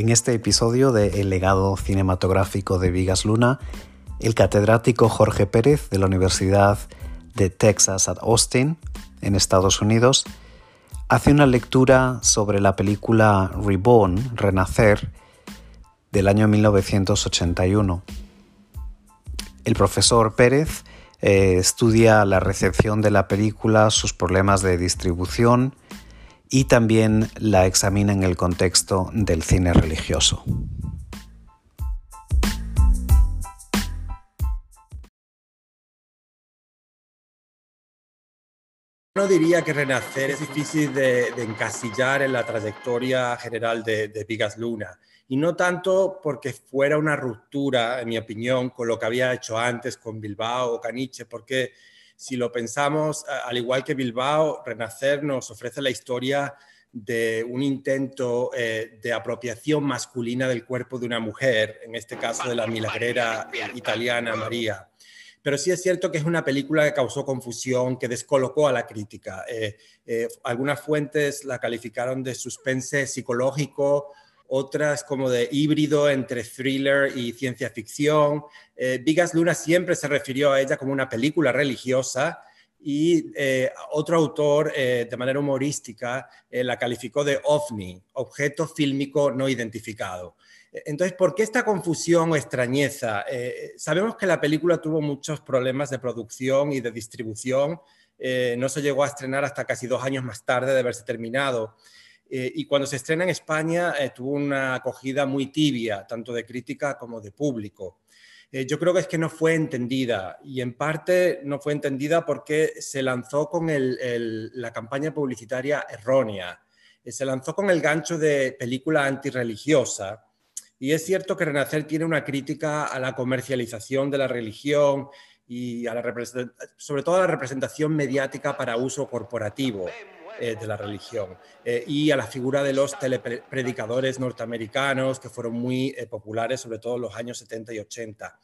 En este episodio de El legado cinematográfico de Vigas Luna, el catedrático Jorge Pérez de la Universidad de Texas at Austin, en Estados Unidos, hace una lectura sobre la película Reborn, Renacer, del año 1981. El profesor Pérez eh, estudia la recepción de la película, sus problemas de distribución y también la examina en el contexto del cine religioso. No diría que Renacer es difícil de, encasillar en la trayectoria general de, de Vigas Luna y no tanto porque fuera una ruptura, en mi opinión, con lo que había hecho antes con Bilbao o Caniche, porque si lo pensamos, al igual que Bilbao, Renacer nos ofrece la historia de un intento eh, de apropiación masculina del cuerpo de una mujer, en este caso de la milagrera italiana María. Pero sí es cierto que es una película que causó confusión, que descolocó a la crítica. Eh, eh, algunas fuentes la calificaron de suspense psicológico, otras como de híbrido entre thriller y ciencia ficción. Eh, Vigas Luna siempre se refirió a ella como una película religiosa y eh, otro autor, eh, de manera humorística, la calificó de ovni, objeto fílmico no identificado. Entonces, ¿por qué esta confusión o extrañeza? sabemos que la película tuvo muchos problemas de producción y de distribución. no se llegó a estrenar hasta casi dos años más tarde de haberse terminado. Eh, y cuando se estrena en España eh, tuvo una acogida muy tibia, tanto de crítica como de público. Eh, yo creo que es que no fue entendida y en parte no fue entendida porque se lanzó con la campaña publicitaria errónea. se lanzó con el gancho de película antirreligiosa. Y es cierto que Renacer tiene una crítica a la comercialización de la religión y a la sobre todo a la representación mediática para uso corporativo. Eh, de la religión eh, y a la figura de los telepredicadores norteamericanos que fueron muy eh, populares, sobre todo en los años 70 y 80.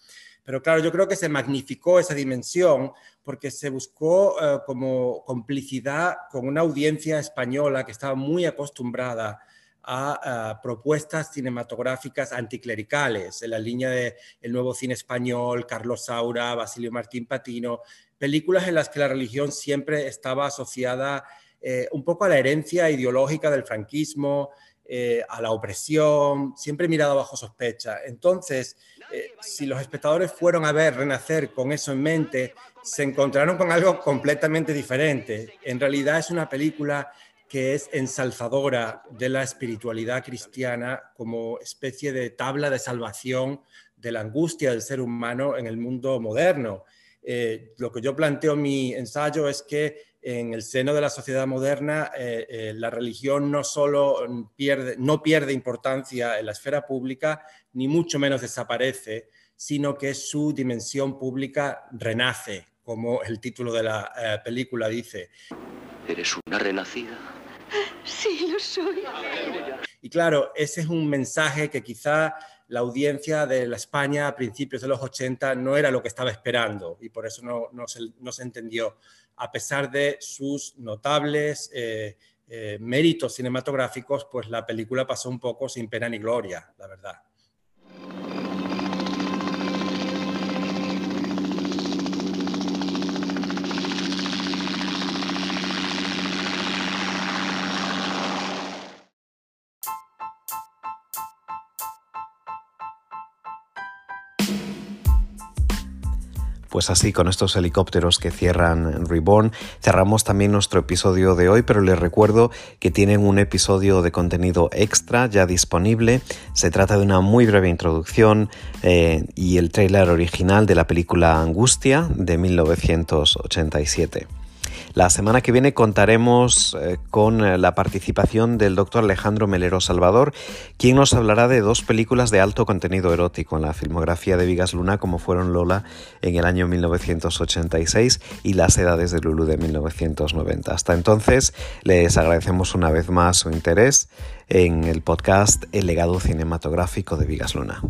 Pero claro, yo creo que se magnificó esa dimensión porque se buscó como complicidad con una audiencia española que estaba muy acostumbrada a, propuestas cinematográficas anticlericales, en la línea de el nuevo cine español, Carlos Saura, Basilio Martín Patino, películas en las que la religión siempre estaba asociada eh, un poco a la herencia ideológica del franquismo, eh, a la opresión, siempre mirado bajo sospecha. Entonces, eh, si los espectadores fueron a ver Renacer con eso en mente, se encontraron con algo completamente diferente. En realidad es una película que es ensalzadora de la espiritualidad cristiana como especie de tabla de salvación de la angustia del ser humano en el mundo moderno. lo que yo planteo en mi ensayo es que en el seno de la sociedad moderna, eh, eh, la religión no solo pierde, no pierde importancia en la esfera pública, ni mucho menos desaparece, sino que su dimensión pública renace, como el título de la eh, película dice. ¿Eres una renacida? Sí, lo soy. Y claro, ese es un mensaje que quizá la audiencia de la España a principios de los 80 no era lo que estaba esperando y por eso no, se entendió a pesar de sus notables eh, eh, méritos cinematográficos, pues la película pasó un poco sin pena ni gloria, la verdad. Pues así, con estos helicópteros que cierran Reborn, cerramos también nuestro episodio de hoy, pero les recuerdo que tienen un episodio de contenido extra ya disponible. Se trata de una muy breve introducción eh, y el tráiler original de la película Angustia de 1987. La semana que viene contaremos eh, con eh, la participación del doctor Alejandro Melero Salvador, quien nos hablará de dos películas de alto contenido erótico en la filmografía de Vigas Luna, como fueron Lola en el año 1986 y Las Edades de Lulu de 1990. Hasta entonces, les agradecemos una vez más su interés en el podcast El legado cinematográfico de Vigas Luna.